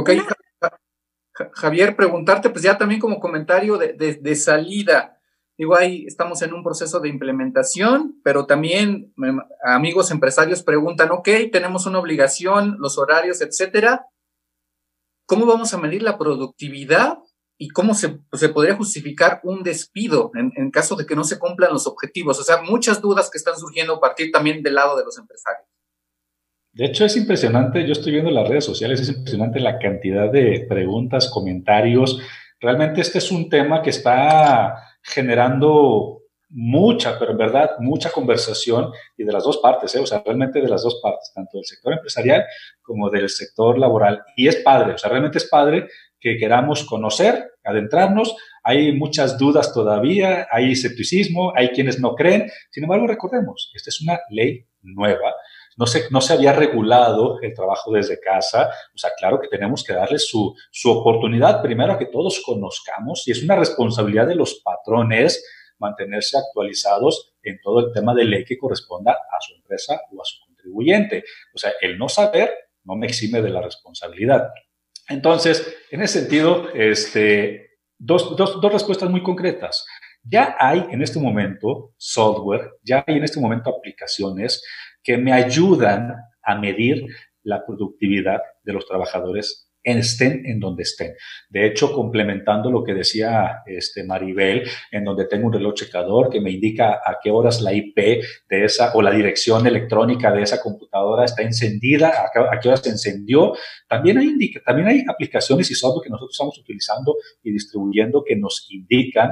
Javier, preguntarte, pues ya también como comentario de, de, salida, digo, ahí estamos en un proceso de implementación, pero también amigos empresarios preguntan, ok, tenemos una obligación, los horarios, etcétera, ¿cómo vamos a medir la productividad y cómo se, se podría justificar un despido en, caso de que no se cumplan los objetivos. O sea, muchas dudas que están surgiendo a partir también del lado de los empresarios. De hecho, es impresionante, yo estoy viendo las redes sociales, es impresionante la cantidad de preguntas, comentarios. Realmente este es un tema que está generando mucha, pero en verdad mucha conversación y de las dos partes, ¿eh? o sea, realmente de las dos partes, tanto del sector empresarial como del sector laboral. Y es padre, o sea, realmente es padre que queramos conocer, adentrarnos. Hay muchas dudas todavía, hay escepticismo, hay quienes no creen. Sin embargo, recordemos, esta es una ley nueva. No se, no se había regulado el trabajo desde casa. O sea, claro que tenemos que darle su, su oportunidad primero a que todos conozcamos y es una responsabilidad de los patrones mantenerse actualizados en todo el tema de ley que corresponda a su empresa o a su contribuyente. O sea, el no saber no me exime de la responsabilidad. Entonces, en ese sentido, este, dos, dos, dos respuestas muy concretas. Ya hay en este momento software, ya hay en este momento aplicaciones que me ayudan a medir la productividad de los trabajadores estén en donde estén. De hecho, complementando lo que decía este Maribel, en donde tengo un reloj checador que me indica a qué horas la IP de esa o la dirección electrónica de esa computadora está encendida, a qué, horas se encendió. También hay, también hay aplicaciones y software que nosotros estamos utilizando y distribuyendo que nos indican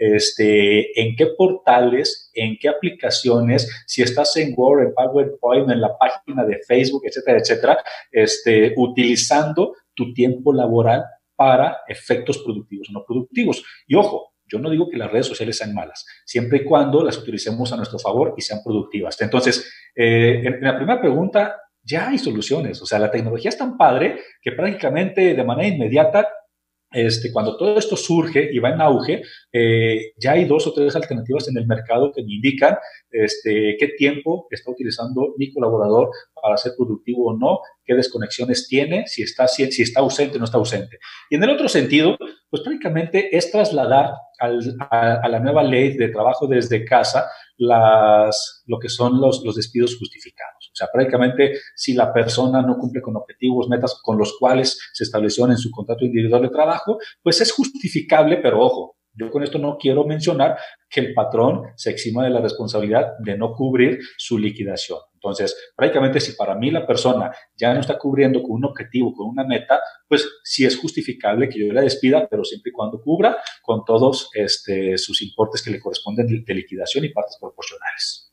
este, en qué portales, en qué aplicaciones, si estás en Word, en PowerPoint, en la página de Facebook, etcétera, etcétera, este, utilizando tu tiempo laboral para efectos productivos o no productivos. Y ojo, yo no digo que las redes sociales sean malas, siempre y cuando las utilicemos a nuestro favor y sean productivas. Entonces, eh, en, la primera pregunta, ya hay soluciones. O sea, la tecnología es tan padre que prácticamente de manera inmediata este, cuando todo esto surge y va en auge, eh, ya hay dos o tres alternativas en el mercado que me indican este, qué tiempo está utilizando mi colaborador para ser productivo o no, qué desconexiones tiene, si está, ausente o no está ausente. Y en el otro sentido, pues prácticamente es trasladar a, la nueva ley de trabajo desde casa lo que son los despidos justificados. Sea, prácticamente si la persona no cumple con objetivos, metas con los cuales se estableció en su contrato individual de trabajo, pues es justificable, pero ojo, Yo con esto no quiero mencionar que el patrón se exima de la responsabilidad de no cubrir su liquidación. Entonces, prácticamente si para mí la persona ya no está cubriendo con un objetivo, con una meta, pues sí es justificable que yo la despida, pero siempre y cuando cubra con todos este, sus importes que le corresponden de liquidación y partes proporcionales.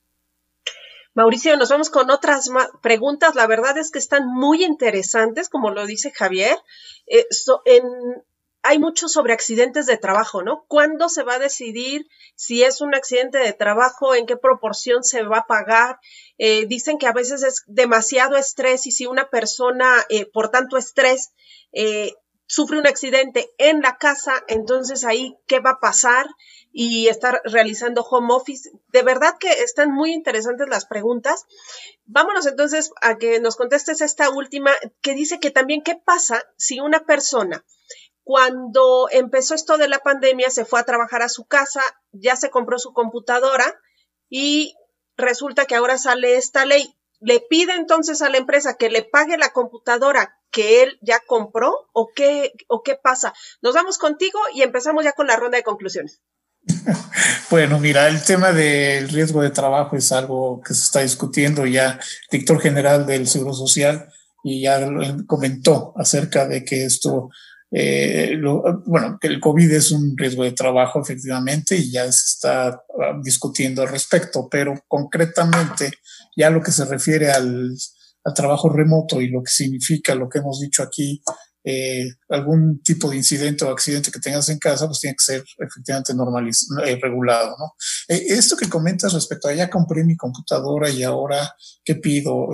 Mauricio, nos vamos con otras preguntas. La verdad es que están muy interesantes, como lo dice Javier. Eh, hay mucho sobre accidentes de trabajo, ¿no? ¿Cuándo se va a decidir si es un accidente de trabajo? ¿En qué proporción se va a pagar? Eh, dicen que a veces es demasiado estrés y si una persona, eh, por tanto estrés, eh, sufre un accidente en la casa, entonces ahí, ¿qué va a pasar? Y estar realizando home office. De verdad que están muy interesantes las preguntas. Vámonos entonces a que nos contestes esta última, que dice que también, ¿qué pasa si una persona cuando empezó esto de la pandemia, se fue a trabajar a su casa, ya se compró su computadora y resulta que ahora sale esta ley. ¿Le pide entonces a la empresa que le pague la computadora que él ya compró o qué, o qué pasa? Nos vamos contigo y empezamos ya con la ronda de conclusiones. *laughs* Bueno, mira, el tema del riesgo de trabajo es algo que se está discutiendo ya. El director general del Seguro Social y ya comentó acerca de que esto eh, bueno, que el COVID es un riesgo de trabajo efectivamente y ya se está ah, discutiendo al respecto, pero concretamente ya lo que se refiere al trabajo remoto y lo que significa lo que hemos dicho aquí eh, algún tipo de incidente o accidente que tengas en casa, pues tiene que ser efectivamente normalizado, eh, regulado. Eh, esto que comentas respecto a ya compré mi computadora y ahora, ¿qué pido?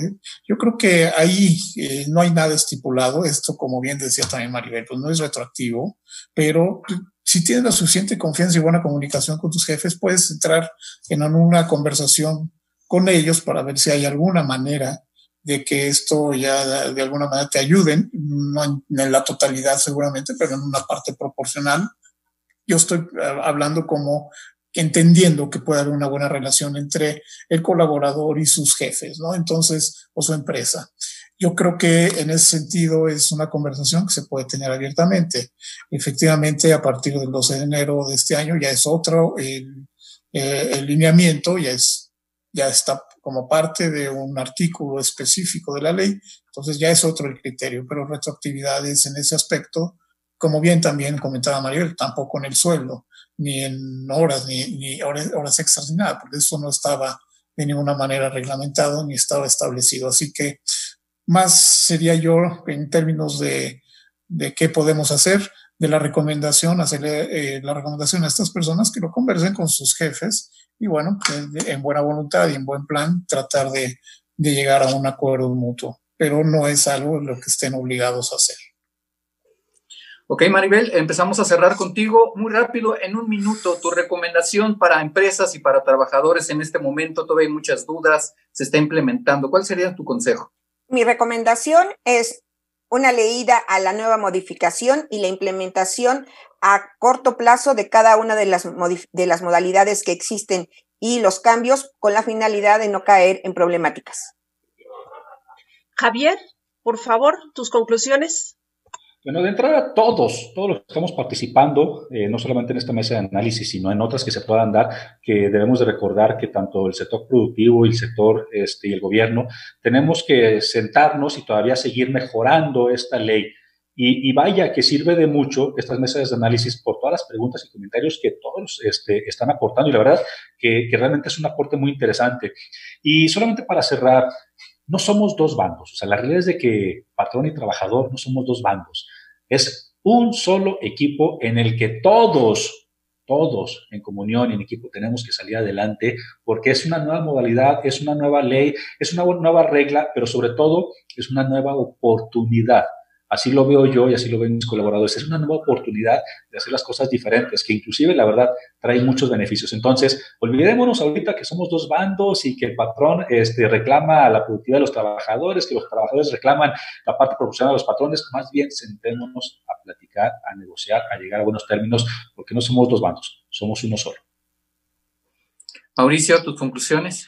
yo creo que ahí no hay nada estipulado. Esto, como bien decía también Maribel, pues no es retroactivo, pero si tienes la suficiente confianza y buena comunicación con tus jefes, puedes entrar en una conversación con ellos para ver si hay alguna manera de que esto ya de alguna manera te ayuden, no en la totalidad seguramente, pero en una parte proporcional. Yo estoy eh, hablando como entendiendo que puede haber una buena relación entre el colaborador y sus jefes, ¿no? Entonces, o su empresa. Yo creo que en ese sentido es una conversación que se puede tener abiertamente. Efectivamente, a partir del 12 de enero de este año ya es otro el, eh, el lineamiento, ya es ya está como parte de un artículo específico de la ley, entonces ya es otro el criterio, pero retroactividades en ese aspecto, como bien también comentaba Mariel, tampoco en el sueldo, ni en horas, ni, ni horas, extras, ni nada, porque eso no estaba de ninguna manera reglamentado ni estaba establecido. Así que más sería yo en términos de, de qué podemos hacer, de la recomendación, hacerle eh, la recomendación a estas personas que lo conversen con sus jefes y bueno, en buena voluntad y en buen plan tratar de, de llegar a un acuerdo mutuo, pero no es algo lo que estén obligados a hacer. Ok, Maribel, empezamos a cerrar contigo muy rápido, en un minuto, tu recomendación para empresas y para trabajadores en este momento, todavía hay muchas dudas, se está implementando. ¿Cuál sería tu consejo? Mi recomendación es una leída a la nueva modificación y la implementación a corto plazo de cada una de las, de las modalidades que existen y los cambios con la finalidad de no caer en problemáticas. Javier, por favor, tus conclusiones. Bueno, de entrada, todos, todos los que estamos participando, eh, no solamente en esta mesa de análisis, sino en otras que se puedan dar, que debemos de recordar que tanto el sector productivo y el sector este, y el gobierno tenemos que sentarnos y todavía seguir mejorando esta ley y, vaya que sirve de mucho estas mesas de análisis por todas las preguntas y comentarios que todos este, están aportando. Y la verdad que, realmente es un aporte muy interesante. Y solamente para cerrar, no somos dos bandos, o sea, la realidad es de que patrón y trabajador no somos dos bandos, es un solo equipo en el que todos, todos en comunión y en equipo tenemos que salir adelante porque es una nueva modalidad, es una nueva ley, es una nueva regla, pero sobre todo es una nueva oportunidad Así lo veo yo y así lo ven mis colaboradores. Es una nueva oportunidad de hacer las cosas diferentes, que inclusive, la verdad, trae muchos beneficios. Entonces, olvidémonos ahorita que somos dos bandos y que el patrón este, reclama la productividad de los trabajadores, que los trabajadores reclaman la parte proporcional de los patrones. Más bien, sentémonos a platicar, a negociar, a llegar a buenos términos, porque no somos dos bandos, somos uno solo. Mauricio, tus conclusiones.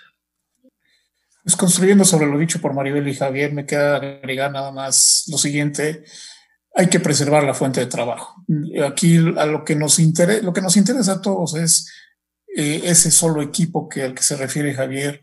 Pues construyendo sobre lo dicho por Maribel y Javier, me queda agregar nada más lo siguiente. hay que preservar la fuente de trabajo. Aquí a lo que nos interesa, lo que nos interesa a todos es eh, ese solo equipo que al que se refiere Javier,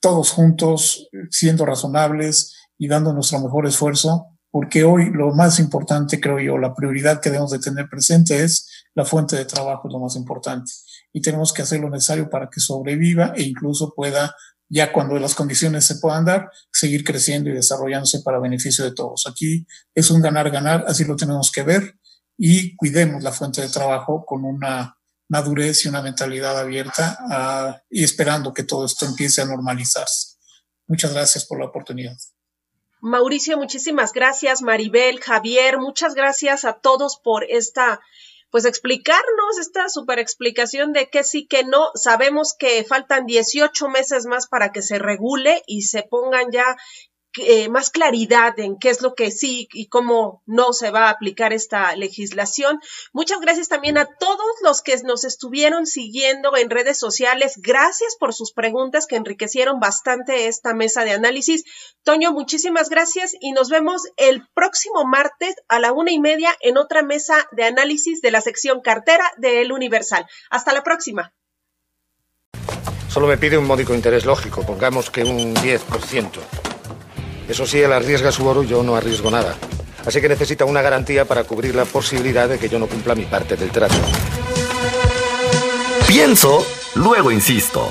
todos juntos, siendo razonables y dando nuestro mejor esfuerzo, porque hoy lo más importante, creo yo, la prioridad que debemos de tener presente es la fuente de trabajo, es lo más importante. Y tenemos que hacer lo necesario para que sobreviva e incluso pueda ya cuando las condiciones se puedan dar, seguir creciendo y desarrollándose para beneficio de todos. Aquí es un ganar-ganar, así lo tenemos que ver y cuidemos la fuente de trabajo con una madurez y una mentalidad abierta ah, y esperando que todo esto empiece a normalizarse. Muchas gracias por la oportunidad. Mauricio, muchísimas gracias. Maribel, Javier, muchas gracias a todos por esta pues explicarnos esta super explicación de que sí, que no. Sabemos que faltan 18 meses más para que se regule y se pongan ya eh, más claridad en qué es lo que sí y cómo no se va a aplicar esta legislación. Muchas gracias también a todos los que nos estuvieron siguiendo en redes sociales. Gracias por sus preguntas que enriquecieron bastante esta mesa de análisis. Toño, muchísimas gracias y nos vemos el próximo martes a la una y media en otra mesa de análisis de la sección cartera de El Universal. Hasta la próxima. Solo me pide un módico interés lógico, pongamos que un 10%. Eso sí, él arriesga su oro yo no arriesgo nada. Así que necesita una garantía para cubrir la posibilidad de que yo no cumpla mi parte del trato. Pienso, luego insisto.